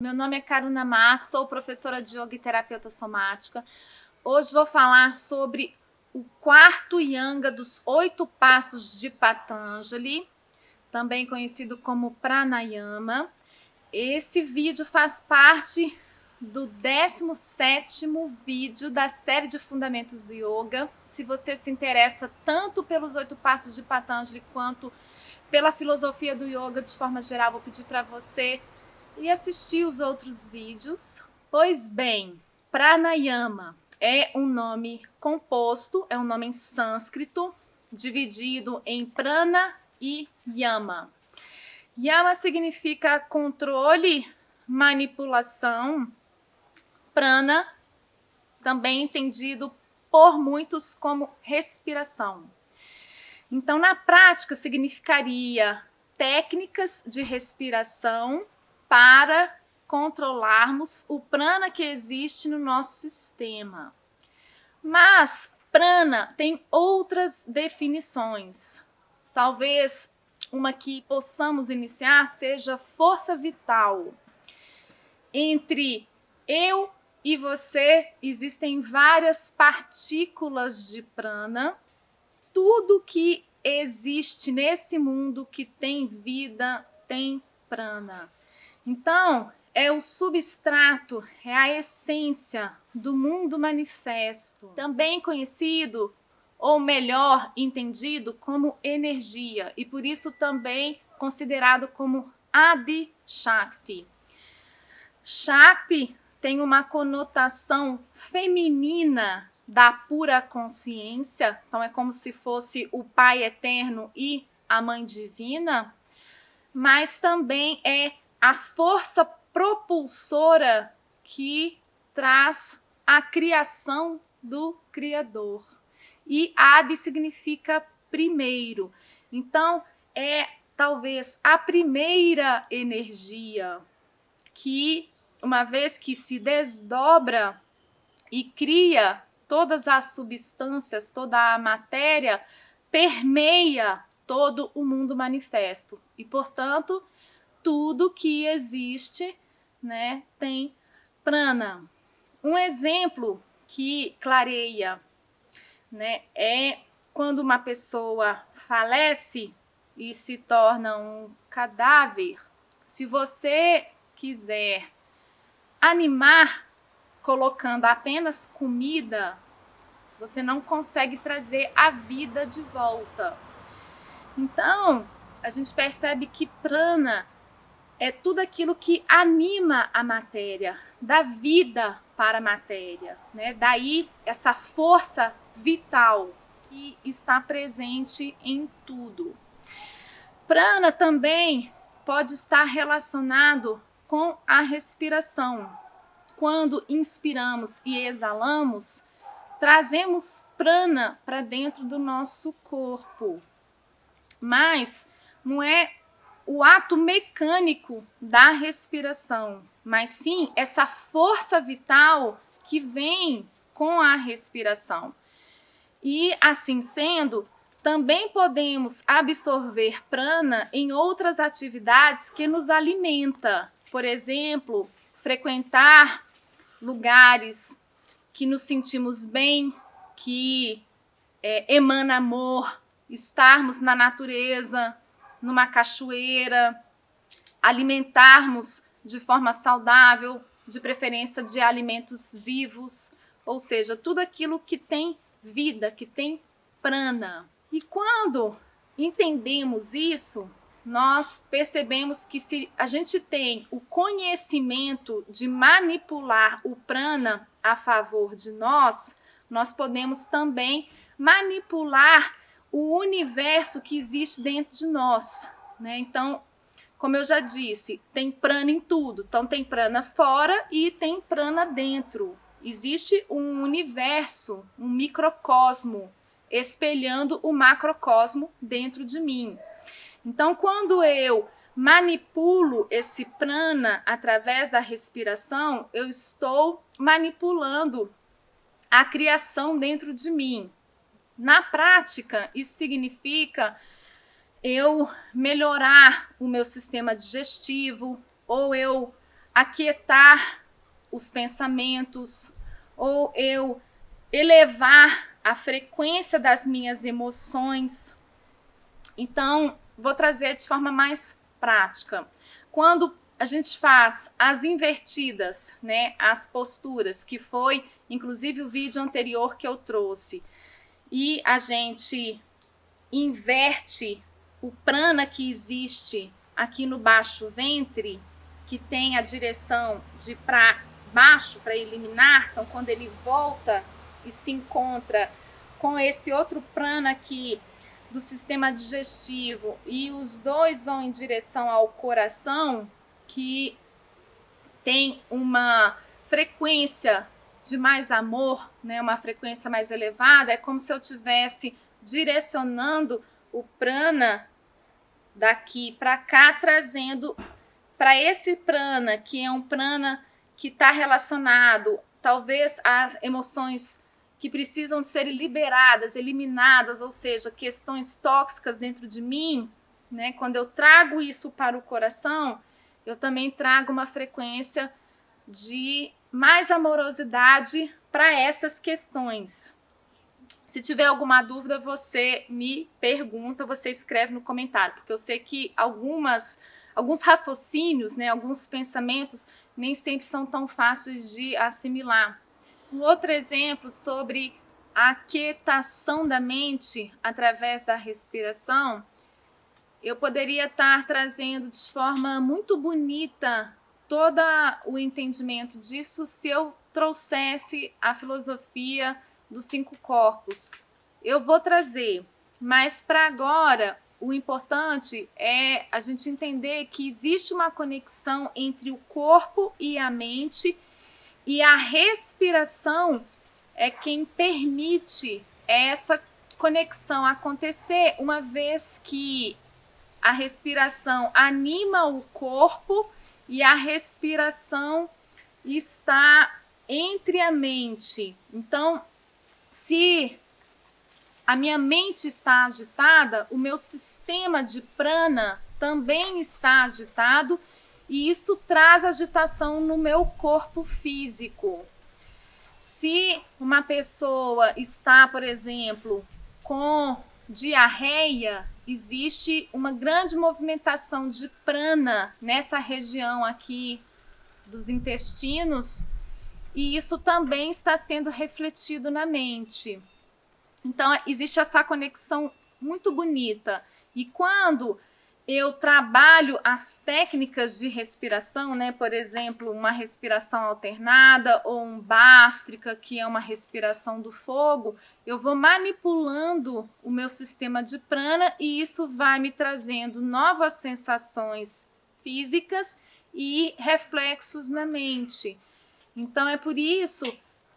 Meu nome é Karuna Massa, sou professora de yoga e terapeuta somática. Hoje vou falar sobre o quarto yanga dos oito passos de Patanjali, também conhecido como pranayama. Esse vídeo faz parte do 17º vídeo da série de Fundamentos do Yoga. Se você se interessa tanto pelos oito passos de Patanjali quanto pela filosofia do yoga de forma geral, vou pedir para você e assistir os outros vídeos. Pois bem, pranayama é um nome composto, é um nome em sânscrito, dividido em prana e yama. Yama significa controle, manipulação. Prana, também entendido por muitos como respiração. Então, na prática, significaria técnicas de respiração para controlarmos o prana que existe no nosso sistema. Mas prana tem outras definições. Talvez uma que possamos iniciar seja força vital. Entre eu e você existem várias partículas de prana. Tudo que existe nesse mundo que tem vida tem prana. Então, é o substrato, é a essência do mundo manifesto, também conhecido ou melhor entendido como energia e por isso também considerado como Adi Shakti. Shakti tem uma conotação feminina da pura consciência, então é como se fosse o Pai eterno e a Mãe divina, mas também é a força propulsora que traz a criação do Criador. E Adi significa primeiro. Então, é talvez a primeira energia que, uma vez que se desdobra e cria todas as substâncias, toda a matéria, permeia todo o mundo manifesto. E, portanto, tudo que existe, né, tem prana. Um exemplo que clareia, né, é quando uma pessoa falece e se torna um cadáver. Se você quiser animar colocando apenas comida, você não consegue trazer a vida de volta. Então, a gente percebe que prana é tudo aquilo que anima a matéria, dá vida para a matéria, né? Daí essa força vital que está presente em tudo. Prana também pode estar relacionado com a respiração. Quando inspiramos e exalamos, trazemos prana para dentro do nosso corpo. Mas não é o ato mecânico da respiração, mas sim essa força vital que vem com a respiração. E assim sendo, também podemos absorver prana em outras atividades que nos alimenta. Por exemplo, frequentar lugares que nos sentimos bem, que é, emana amor, estarmos na natureza, numa cachoeira, alimentarmos de forma saudável, de preferência de alimentos vivos, ou seja, tudo aquilo que tem vida, que tem prana. E quando entendemos isso, nós percebemos que se a gente tem o conhecimento de manipular o prana a favor de nós, nós podemos também manipular o universo que existe dentro de nós. Né? Então, como eu já disse, tem prana em tudo. Então, tem prana fora e tem prana dentro. Existe um universo, um microcosmo, espelhando o macrocosmo dentro de mim. Então, quando eu manipulo esse prana através da respiração, eu estou manipulando a criação dentro de mim. Na prática, isso significa eu melhorar o meu sistema digestivo ou eu aquietar os pensamentos ou eu elevar a frequência das minhas emoções. Então, vou trazer de forma mais prática. Quando a gente faz as invertidas, né, as posturas, que foi inclusive o vídeo anterior que eu trouxe, e a gente inverte o prana que existe aqui no baixo ventre, que tem a direção de para baixo para eliminar, então quando ele volta e se encontra com esse outro prana aqui do sistema digestivo e os dois vão em direção ao coração, que tem uma frequência de mais amor, né, uma frequência mais elevada, é como se eu tivesse direcionando o prana daqui para cá, trazendo para esse prana, que é um prana que está relacionado talvez a emoções que precisam ser liberadas, eliminadas, ou seja, questões tóxicas dentro de mim, né? Quando eu trago isso para o coração, eu também trago uma frequência de mais amorosidade para essas questões. Se tiver alguma dúvida, você me pergunta, você escreve no comentário, porque eu sei que algumas alguns raciocínios, né, alguns pensamentos nem sempre são tão fáceis de assimilar. Um outro exemplo sobre a quietação da mente através da respiração, eu poderia estar trazendo de forma muito bonita todo o entendimento disso se eu trouxesse a filosofia dos cinco corpos. Eu vou trazer, mas para agora o importante é a gente entender que existe uma conexão entre o corpo e a mente e a respiração é quem permite essa conexão acontecer, uma vez que a respiração anima o corpo e a respiração está entre a mente. Então, se a minha mente está agitada, o meu sistema de prana também está agitado e isso traz agitação no meu corpo físico. Se uma pessoa está, por exemplo, com diarreia, existe uma grande movimentação de prana nessa região aqui dos intestinos e isso também está sendo refletido na mente. Então, existe essa conexão muito bonita. E quando eu trabalho as técnicas de respiração, né? Por exemplo, uma respiração alternada ou um bástrica, que é uma respiração do fogo, eu vou manipulando o meu sistema de prana e isso vai me trazendo novas sensações físicas e reflexos na mente. Então é por isso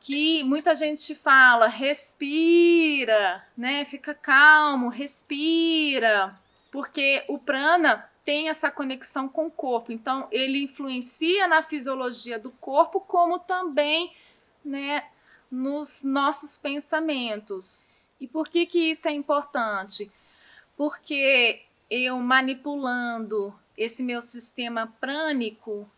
que muita gente fala, respira, né? Fica calmo, respira porque o prana tem essa conexão com o corpo, então ele influencia na fisiologia do corpo, como também né, nos nossos pensamentos. E por que, que isso é importante? Porque eu manipulando esse meu sistema prânico,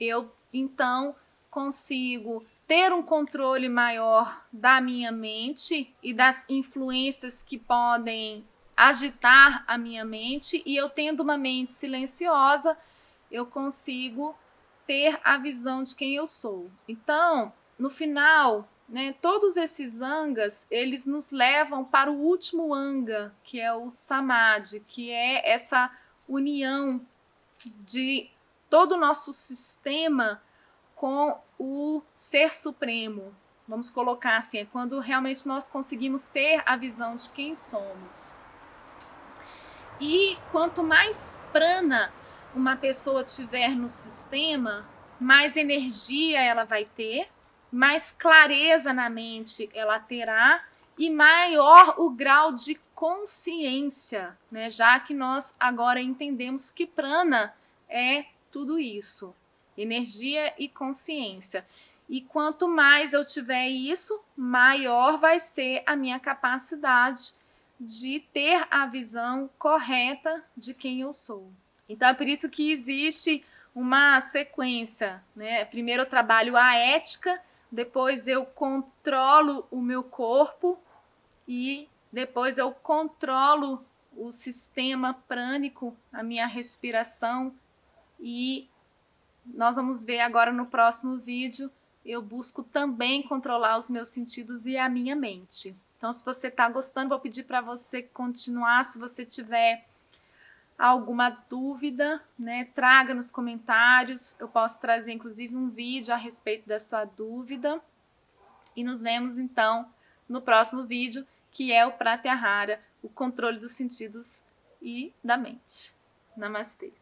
eu então consigo ter um controle maior da minha mente e das influências que podem agitar a minha mente e eu tendo uma mente silenciosa, eu consigo ter a visão de quem eu sou. Então, no final, né, todos esses angas, eles nos levam para o último anga, que é o samadhi, que é essa união de todo o nosso sistema com o ser supremo. Vamos colocar assim, é quando realmente nós conseguimos ter a visão de quem somos. E quanto mais prana uma pessoa tiver no sistema, mais energia ela vai ter, mais clareza na mente ela terá e maior o grau de consciência, né? Já que nós agora entendemos que prana é tudo isso, energia e consciência. E quanto mais eu tiver isso, maior vai ser a minha capacidade de ter a visão correta de quem eu sou. Então é por isso que existe uma sequência, né? Primeiro eu trabalho a ética, depois eu controlo o meu corpo e depois eu controlo o sistema prânico, a minha respiração e nós vamos ver agora no próximo vídeo. Eu busco também controlar os meus sentidos e a minha mente. Então, se você está gostando, vou pedir para você continuar. Se você tiver alguma dúvida, né, traga nos comentários. Eu posso trazer inclusive um vídeo a respeito da sua dúvida. E nos vemos então no próximo vídeo, que é o Pratyahara, o controle dos sentidos e da mente. Namastê.